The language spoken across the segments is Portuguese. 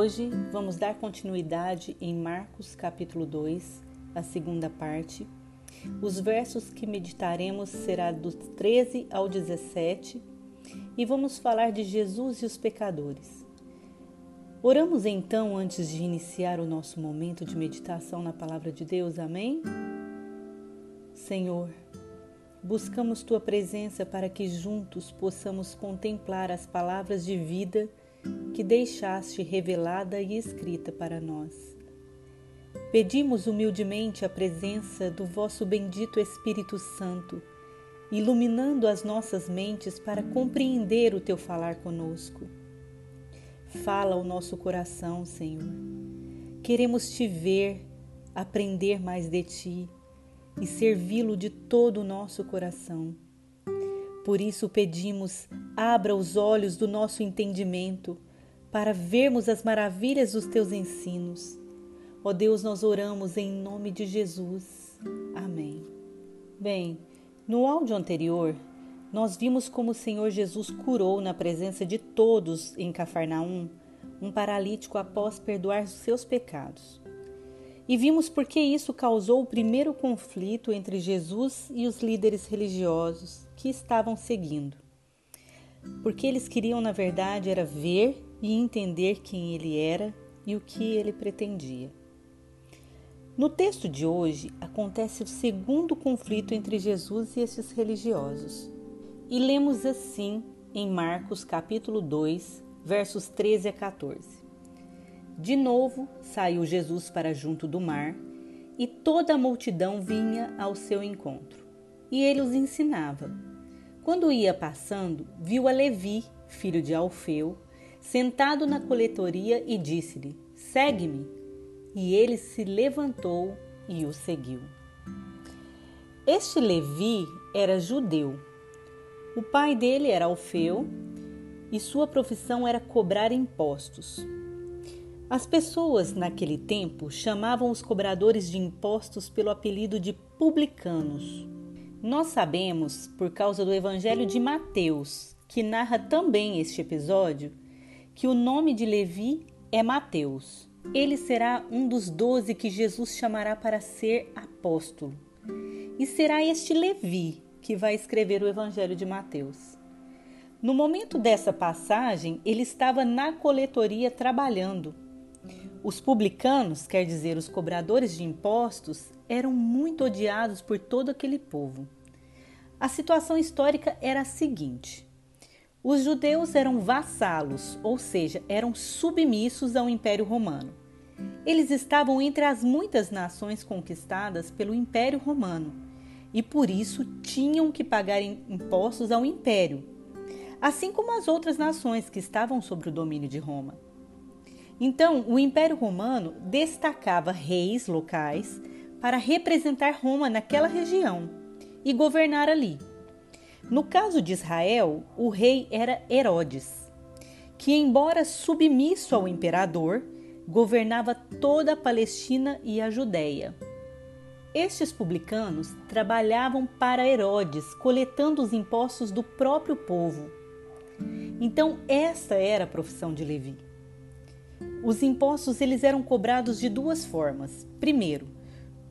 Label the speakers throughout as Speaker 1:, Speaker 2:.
Speaker 1: Hoje vamos dar continuidade em Marcos capítulo 2, a segunda parte. Os versos que meditaremos será do 13 ao 17 e vamos falar de Jesus e os pecadores. Oramos então antes de iniciar o nosso momento de meditação na palavra de Deus. Amém? Senhor, buscamos tua presença para que juntos possamos contemplar as palavras de vida que deixaste revelada e escrita para nós. Pedimos humildemente a presença do vosso bendito Espírito Santo, iluminando as nossas mentes para compreender o teu falar conosco. Fala ao nosso coração, Senhor. Queremos te ver, aprender mais de ti e servi-lo de todo o nosso coração. Por isso pedimos, abra os olhos do nosso entendimento para vermos as maravilhas dos teus ensinos. Ó Deus, nós oramos em nome de Jesus. Amém. Bem, no áudio anterior, nós vimos como o Senhor Jesus curou na presença de todos em Cafarnaum um paralítico após perdoar os seus pecados. E vimos por que isso causou o primeiro conflito entre Jesus e os líderes religiosos que estavam seguindo. Porque eles queriam, na verdade, era ver e entender quem ele era e o que ele pretendia. No texto de hoje acontece o segundo conflito entre Jesus e esses religiosos. E lemos assim em Marcos capítulo 2, versos 13 a 14. De novo saiu Jesus para junto do mar, e toda a multidão vinha ao seu encontro, e ele os ensinava. Quando ia passando, viu a Levi, filho de Alfeu, sentado na coletoria e disse-lhe: Segue-me. E ele se levantou e o seguiu. Este Levi era judeu. O pai dele era Alfeu e sua profissão era cobrar impostos. As pessoas naquele tempo chamavam os cobradores de impostos pelo apelido de publicanos. Nós sabemos, por causa do Evangelho de Mateus, que narra também este episódio, que o nome de Levi é Mateus. Ele será um dos doze que Jesus chamará para ser apóstolo. E será este Levi que vai escrever o Evangelho de Mateus. No momento dessa passagem, ele estava na coletoria trabalhando os publicanos, quer dizer, os cobradores de impostos, eram muito odiados por todo aquele povo. A situação histórica era a seguinte: os judeus eram vassalos, ou seja, eram submissos ao Império Romano. Eles estavam entre as muitas nações conquistadas pelo Império Romano e por isso tinham que pagar impostos ao Império, assim como as outras nações que estavam sob o domínio de Roma. Então, o Império Romano destacava reis locais para representar Roma naquela região e governar ali. No caso de Israel, o rei era Herodes, que, embora submisso ao imperador, governava toda a Palestina e a Judéia. Estes publicanos trabalhavam para Herodes, coletando os impostos do próprio povo. Então, esta era a profissão de Levi. Os impostos eles eram cobrados de duas formas. Primeiro,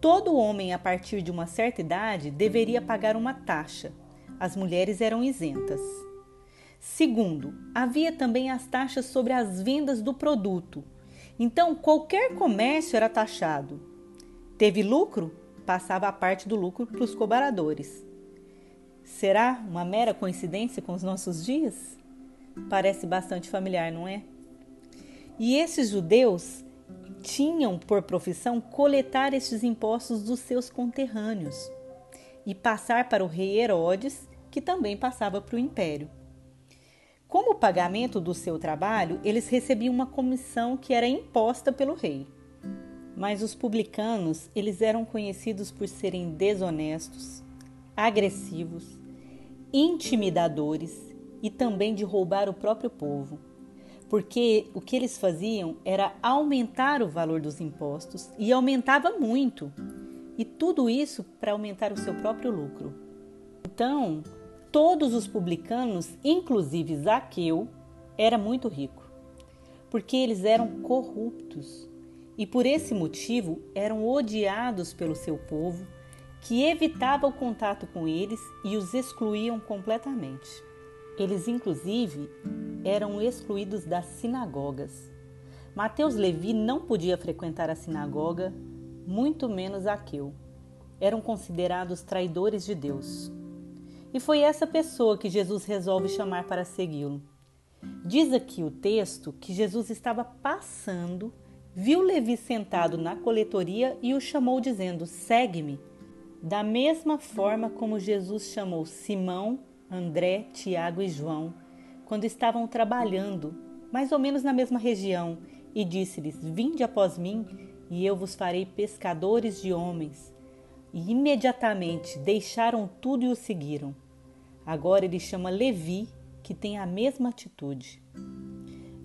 Speaker 1: todo homem a partir de uma certa idade deveria pagar uma taxa. As mulheres eram isentas. Segundo, havia também as taxas sobre as vendas do produto. Então, qualquer comércio era taxado. Teve lucro? Passava a parte do lucro para os cobradores. Será uma mera coincidência com os nossos dias? Parece bastante familiar, não é? E esses judeus tinham por profissão coletar estes impostos dos seus conterrâneos e passar para o rei Herodes, que também passava para o império. Como pagamento do seu trabalho, eles recebiam uma comissão que era imposta pelo rei. Mas os publicanos, eles eram conhecidos por serem desonestos, agressivos, intimidadores e também de roubar o próprio povo porque o que eles faziam era aumentar o valor dos impostos e aumentava muito. E tudo isso para aumentar o seu próprio lucro. Então, todos os publicanos, inclusive Zaqueu, era muito rico. porque eles eram corruptos e por esse motivo eram odiados pelo seu povo, que evitava o contato com eles e os excluíam completamente. Eles, inclusive, eram excluídos das sinagogas. Mateus Levi não podia frequentar a sinagoga, muito menos Aqueu. Eram considerados traidores de Deus. E foi essa pessoa que Jesus resolve chamar para segui-lo. Diz aqui o texto que Jesus estava passando, viu Levi sentado na coletoria e o chamou, dizendo: Segue-me. Da mesma forma como Jesus chamou Simão, André, Tiago e João, quando estavam trabalhando, mais ou menos na mesma região, e disse-lhes: Vinde após mim, e eu vos farei pescadores de homens. E imediatamente deixaram tudo e o seguiram. Agora ele chama Levi, que tem a mesma atitude.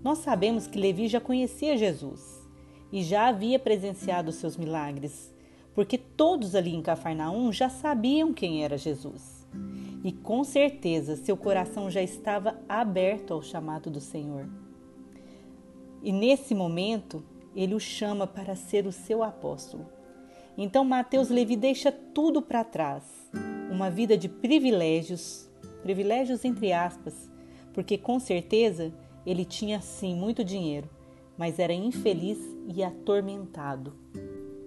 Speaker 1: Nós sabemos que Levi já conhecia Jesus e já havia presenciado seus milagres, porque todos ali em Cafarnaum já sabiam quem era Jesus. E com certeza seu coração já estava aberto ao chamado do Senhor. E nesse momento, ele o chama para ser o seu apóstolo. Então Mateus Levi deixa tudo para trás, uma vida de privilégios, privilégios entre aspas, porque com certeza ele tinha sim muito dinheiro, mas era infeliz e atormentado.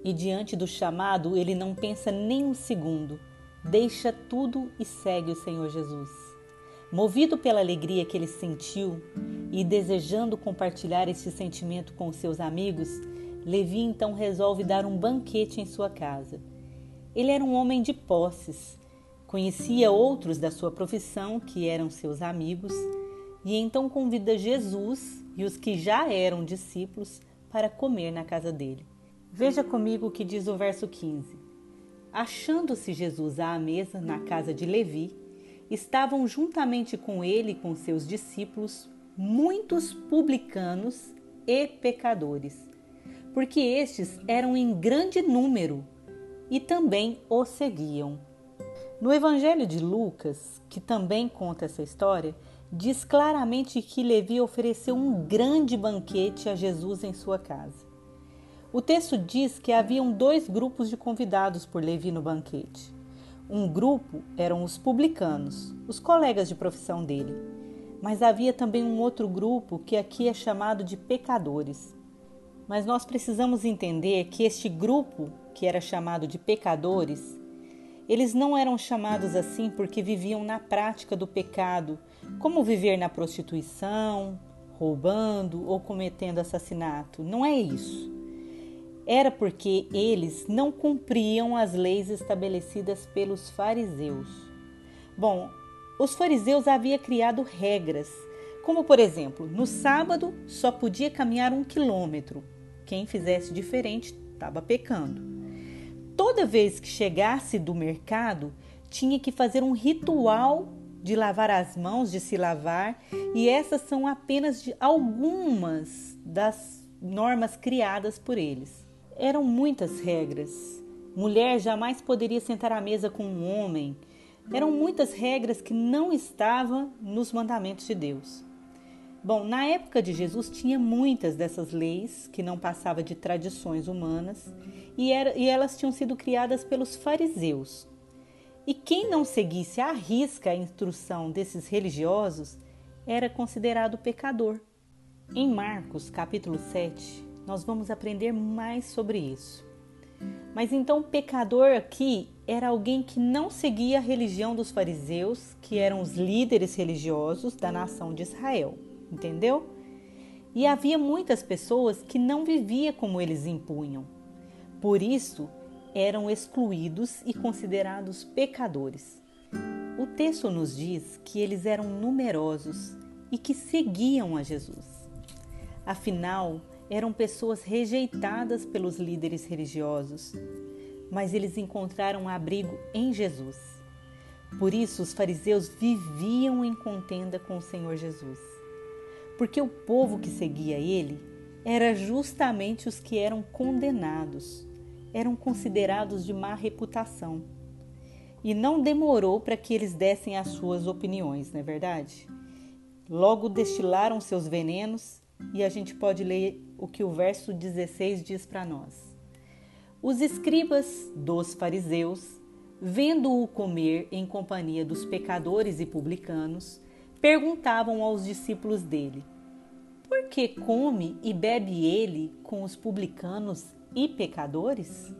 Speaker 1: E diante do chamado, ele não pensa nem um segundo, deixa tudo e segue o Senhor Jesus. Movido pela alegria que ele sentiu e desejando compartilhar esse sentimento com seus amigos, Levi então resolve dar um banquete em sua casa. Ele era um homem de posses, conhecia outros da sua profissão que eram seus amigos e então convida Jesus e os que já eram discípulos para comer na casa dele. Veja comigo o que diz o verso 15. Achando-se Jesus à mesa na casa de Levi, estavam juntamente com ele e com seus discípulos muitos publicanos e pecadores, porque estes eram em grande número e também o seguiam. No Evangelho de Lucas, que também conta essa história, diz claramente que Levi ofereceu um grande banquete a Jesus em sua casa. O texto diz que haviam dois grupos de convidados por Levi no banquete. Um grupo eram os publicanos, os colegas de profissão dele, mas havia também um outro grupo que aqui é chamado de pecadores. Mas nós precisamos entender que este grupo, que era chamado de pecadores, eles não eram chamados assim porque viviam na prática do pecado, como viver na prostituição, roubando ou cometendo assassinato. Não é isso. Era porque eles não cumpriam as leis estabelecidas pelos fariseus. Bom, os fariseus haviam criado regras, como por exemplo, no sábado só podia caminhar um quilômetro. Quem fizesse diferente estava pecando toda vez que chegasse do mercado, tinha que fazer um ritual de lavar as mãos, de se lavar, e essas são apenas de algumas das normas criadas por eles. Eram muitas regras. Mulher jamais poderia sentar à mesa com um homem. Eram muitas regras que não estavam nos mandamentos de Deus. Bom, na época de Jesus tinha muitas dessas leis que não passavam de tradições humanas e, era, e elas tinham sido criadas pelos fariseus. E quem não seguisse à risca a instrução desses religiosos era considerado pecador. Em Marcos, capítulo 7, nós vamos aprender mais sobre isso. Mas então, pecador aqui era alguém que não seguia a religião dos fariseus, que eram os líderes religiosos da nação de Israel entendeu? E havia muitas pessoas que não viviam como eles impunham. Por isso, eram excluídos e considerados pecadores. O texto nos diz que eles eram numerosos e que seguiam a Jesus. Afinal, eram pessoas rejeitadas pelos líderes religiosos, mas eles encontraram abrigo em Jesus. Por isso, os fariseus viviam em contenda com o Senhor Jesus porque o povo que seguia ele era justamente os que eram condenados, eram considerados de má reputação. E não demorou para que eles dessem as suas opiniões, não é verdade? Logo destilaram seus venenos e a gente pode ler o que o verso 16 diz para nós. Os escribas dos fariseus, vendo-o comer em companhia dos pecadores e publicanos, perguntavam aos discípulos dele: Por que come e bebe ele com os publicanos e pecadores?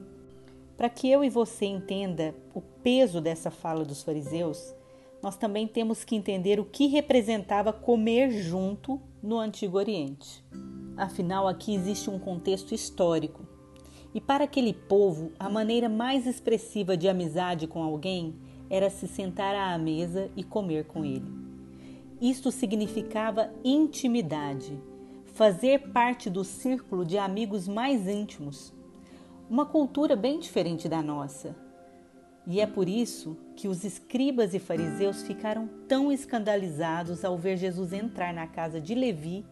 Speaker 1: Para que eu e você entenda o peso dessa fala dos fariseus, nós também temos que entender o que representava comer junto no Antigo Oriente. Afinal, aqui existe um contexto histórico. E para aquele povo, a maneira mais expressiva de amizade com alguém era se sentar à mesa e comer com ele. Isto significava intimidade, fazer parte do círculo de amigos mais íntimos, uma cultura bem diferente da nossa. E é por isso que os escribas e fariseus ficaram tão escandalizados ao ver Jesus entrar na casa de Levi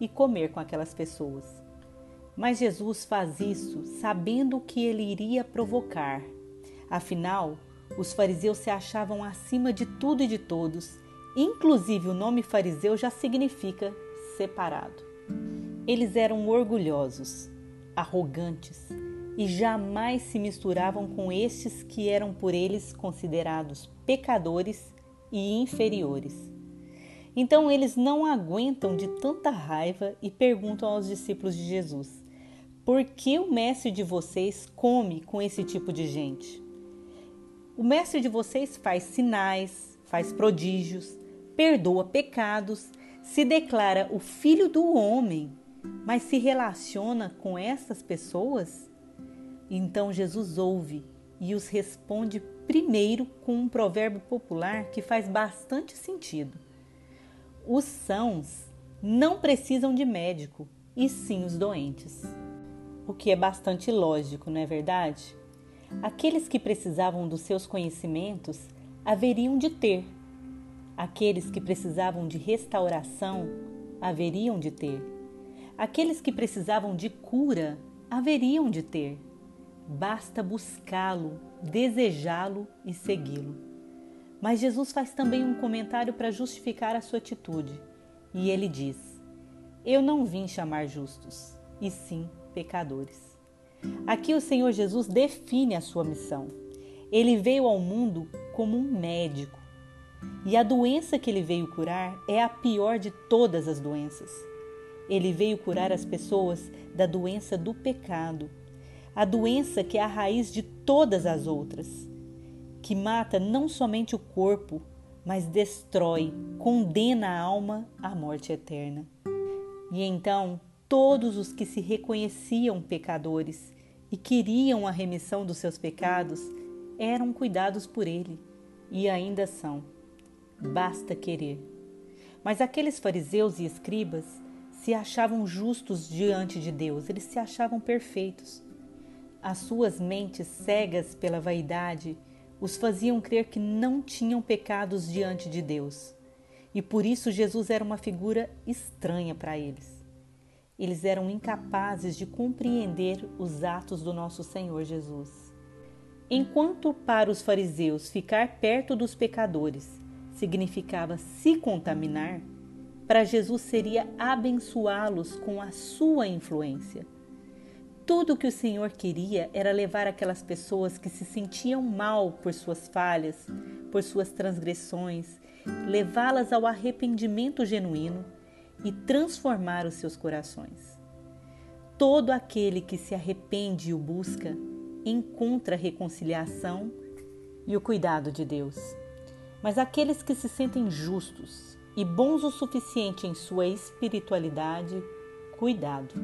Speaker 1: e comer com aquelas pessoas. Mas Jesus faz isso sabendo que ele iria provocar. Afinal, os fariseus se achavam acima de tudo e de todos, inclusive o nome fariseu já significa separado. Eles eram orgulhosos, arrogantes, e jamais se misturavam com estes que eram por eles considerados pecadores e inferiores. Então eles não aguentam de tanta raiva e perguntam aos discípulos de Jesus: Por que o mestre de vocês come com esse tipo de gente? O mestre de vocês faz sinais, faz prodígios, perdoa pecados, se declara o filho do homem, mas se relaciona com essas pessoas? Então Jesus ouve e os responde primeiro com um provérbio popular que faz bastante sentido. Os sãos não precisam de médico, e sim os doentes. O que é bastante lógico, não é verdade? Aqueles que precisavam dos seus conhecimentos haveriam de ter. Aqueles que precisavam de restauração haveriam de ter. Aqueles que precisavam de cura haveriam de ter. Basta buscá-lo, desejá-lo e segui-lo. Mas Jesus faz também um comentário para justificar a sua atitude. E ele diz: Eu não vim chamar justos, e sim pecadores. Aqui o Senhor Jesus define a sua missão. Ele veio ao mundo como um médico. E a doença que ele veio curar é a pior de todas as doenças. Ele veio curar as pessoas da doença do pecado a doença que é a raiz de todas as outras, que mata não somente o corpo, mas destrói, condena a alma à morte eterna. E então, todos os que se reconheciam pecadores e queriam a remissão dos seus pecados eram cuidados por ele e ainda são. Basta querer. Mas aqueles fariseus e escribas se achavam justos diante de Deus, eles se achavam perfeitos. As suas mentes cegas pela vaidade os faziam crer que não tinham pecados diante de Deus. E por isso Jesus era uma figura estranha para eles. Eles eram incapazes de compreender os atos do nosso Senhor Jesus. Enquanto para os fariseus ficar perto dos pecadores significava se contaminar, para Jesus seria abençoá-los com a sua influência. Tudo o que o Senhor queria era levar aquelas pessoas que se sentiam mal por suas falhas, por suas transgressões, levá-las ao arrependimento genuíno e transformar os seus corações. Todo aquele que se arrepende e o busca encontra reconciliação e o cuidado de Deus. Mas aqueles que se sentem justos e bons o suficiente em sua espiritualidade, cuidado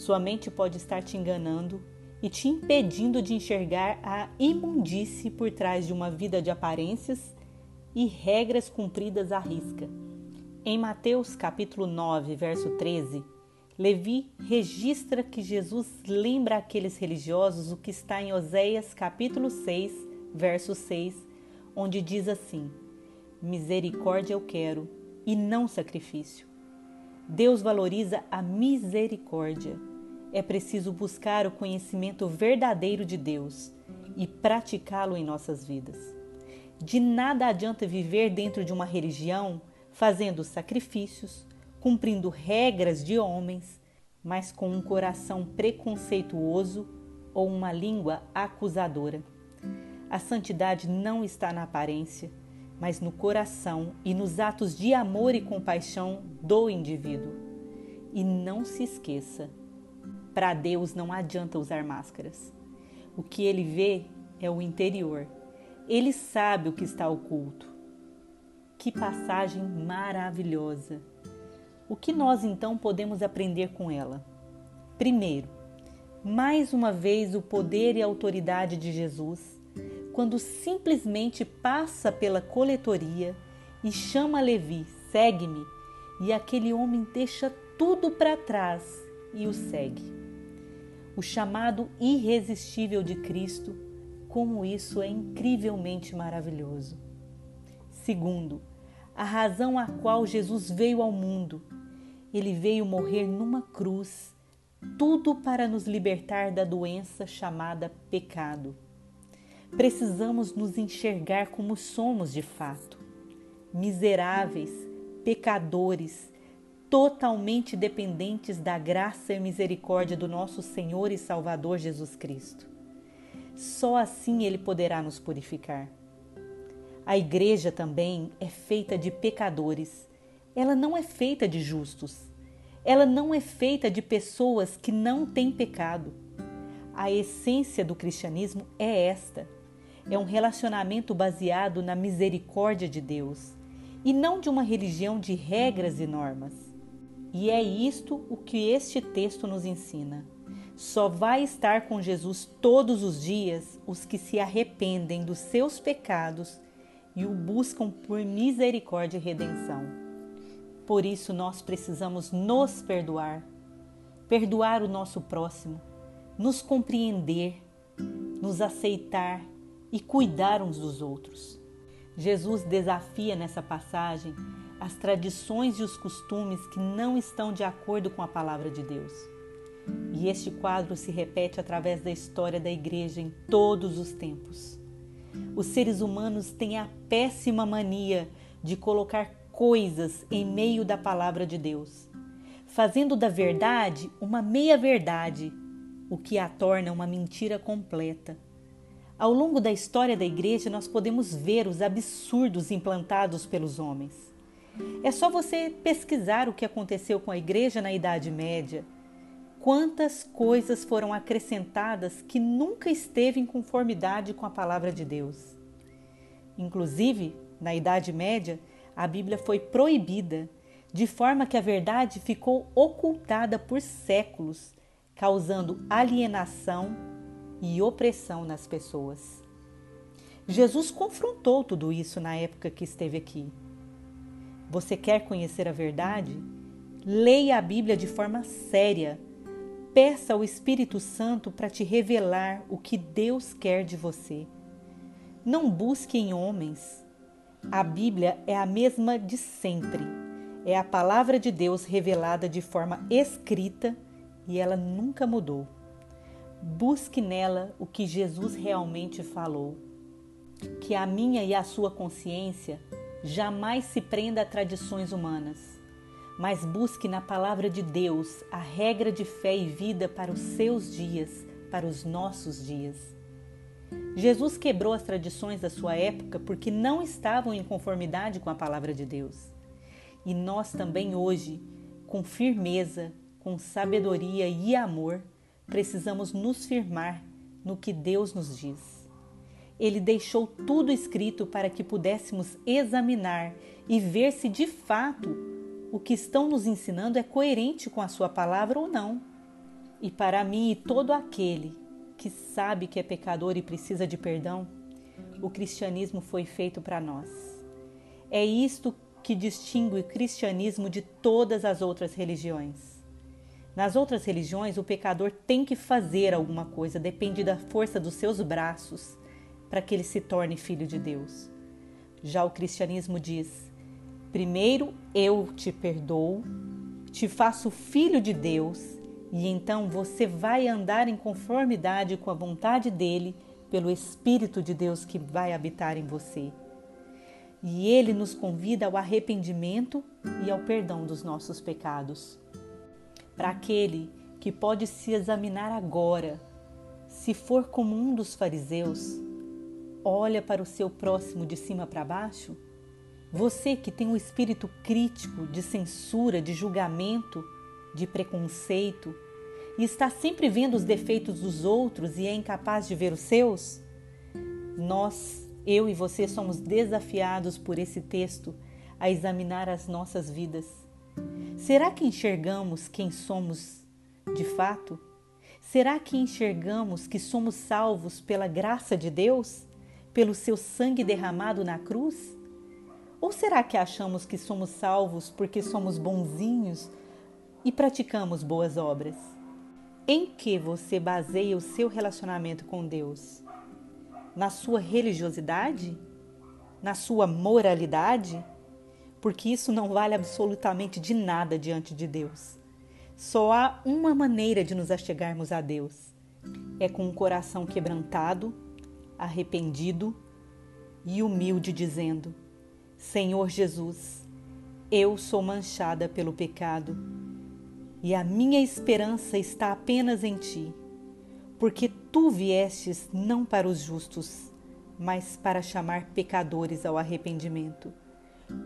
Speaker 1: sua mente pode estar te enganando e te impedindo de enxergar a imundície por trás de uma vida de aparências e regras cumpridas à risca. Em Mateus capítulo 9, verso 13, Levi registra que Jesus lembra àqueles religiosos o que está em Oséias capítulo 6, verso 6, onde diz assim: Misericórdia eu quero e não sacrifício. Deus valoriza a misericórdia é preciso buscar o conhecimento verdadeiro de Deus e praticá-lo em nossas vidas. De nada adianta viver dentro de uma religião fazendo sacrifícios, cumprindo regras de homens, mas com um coração preconceituoso ou uma língua acusadora. A santidade não está na aparência, mas no coração e nos atos de amor e compaixão do indivíduo. E não se esqueça: para Deus não adianta usar máscaras. O que ele vê é o interior. Ele sabe o que está oculto. Que passagem maravilhosa! O que nós então podemos aprender com ela? Primeiro, mais uma vez o poder e a autoridade de Jesus, quando simplesmente passa pela coletoria e chama Levi, segue-me, e aquele homem deixa tudo para trás e o segue. O chamado irresistível de Cristo, como isso é incrivelmente maravilhoso. Segundo, a razão a qual Jesus veio ao mundo ele veio morrer numa cruz, tudo para nos libertar da doença chamada pecado. Precisamos nos enxergar como somos de fato, miseráveis, pecadores, totalmente dependentes da graça e misericórdia do nosso Senhor e Salvador Jesus Cristo. Só assim Ele poderá nos purificar. A igreja também é feita de pecadores ela não é feita de justos. Ela não é feita de pessoas que não têm pecado. A essência do cristianismo é esta: é um relacionamento baseado na misericórdia de Deus e não de uma religião de regras e normas. E é isto o que este texto nos ensina. Só vai estar com Jesus todos os dias os que se arrependem dos seus pecados e o buscam por misericórdia e redenção. Por isso nós precisamos nos perdoar, perdoar o nosso próximo, nos compreender, nos aceitar e cuidar uns dos outros. Jesus desafia nessa passagem as tradições e os costumes que não estão de acordo com a palavra de Deus. E este quadro se repete através da história da igreja em todos os tempos. Os seres humanos têm a péssima mania de colocar coisas em meio da palavra de Deus, fazendo da verdade uma meia-verdade, o que a torna uma mentira completa. Ao longo da história da igreja, nós podemos ver os absurdos implantados pelos homens. É só você pesquisar o que aconteceu com a igreja na Idade Média. Quantas coisas foram acrescentadas que nunca esteve em conformidade com a palavra de Deus. Inclusive, na Idade Média, a Bíblia foi proibida, de forma que a verdade ficou ocultada por séculos, causando alienação e opressão nas pessoas. Jesus confrontou tudo isso na época que esteve aqui. Você quer conhecer a verdade? Leia a Bíblia de forma séria. Peça ao Espírito Santo para te revelar o que Deus quer de você. Não busque em homens, a Bíblia é a mesma de sempre. É a palavra de Deus revelada de forma escrita e ela nunca mudou. Busque nela o que Jesus realmente falou. Que a minha e a sua consciência jamais se prenda a tradições humanas, mas busque na palavra de Deus a regra de fé e vida para os seus dias, para os nossos dias. Jesus quebrou as tradições da sua época porque não estavam em conformidade com a palavra de Deus. E nós também hoje, com firmeza, com sabedoria e amor, precisamos nos firmar no que Deus nos diz. Ele deixou tudo escrito para que pudéssemos examinar e ver se de fato o que estão nos ensinando é coerente com a sua palavra ou não. E para mim e todo aquele que sabe que é pecador e precisa de perdão, o cristianismo foi feito para nós. É isto que distingue o cristianismo de todas as outras religiões. Nas outras religiões, o pecador tem que fazer alguma coisa, depende da força dos seus braços para que ele se torne filho de Deus. Já o cristianismo diz: primeiro eu te perdoo, te faço filho de Deus e então você vai andar em conformidade com a vontade dele pelo Espírito de Deus que vai habitar em você. e ele nos convida ao arrependimento e ao perdão dos nossos pecados. Para aquele que pode se examinar agora, se for como um dos fariseus, olha para o seu próximo de cima para baixo? Você que tem um espírito crítico, de censura, de julgamento, de preconceito e está sempre vendo os defeitos dos outros e é incapaz de ver os seus? Nós eu e você somos desafiados por esse texto a examinar as nossas vidas. Será que enxergamos quem somos de fato? Será que enxergamos que somos salvos pela graça de Deus, pelo seu sangue derramado na cruz? Ou será que achamos que somos salvos porque somos bonzinhos e praticamos boas obras? Em que você baseia o seu relacionamento com Deus? na sua religiosidade, na sua moralidade, porque isso não vale absolutamente de nada diante de Deus. Só há uma maneira de nos achegarmos a Deus: é com um coração quebrantado, arrependido e humilde, dizendo: Senhor Jesus, eu sou manchada pelo pecado e a minha esperança está apenas em Ti porque tu viestes não para os justos, mas para chamar pecadores ao arrependimento.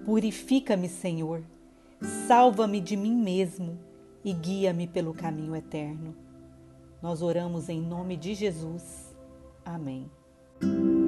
Speaker 1: Purifica-me, Senhor, salva-me de mim mesmo e guia-me pelo caminho eterno. Nós oramos em nome de Jesus. Amém. Thank you.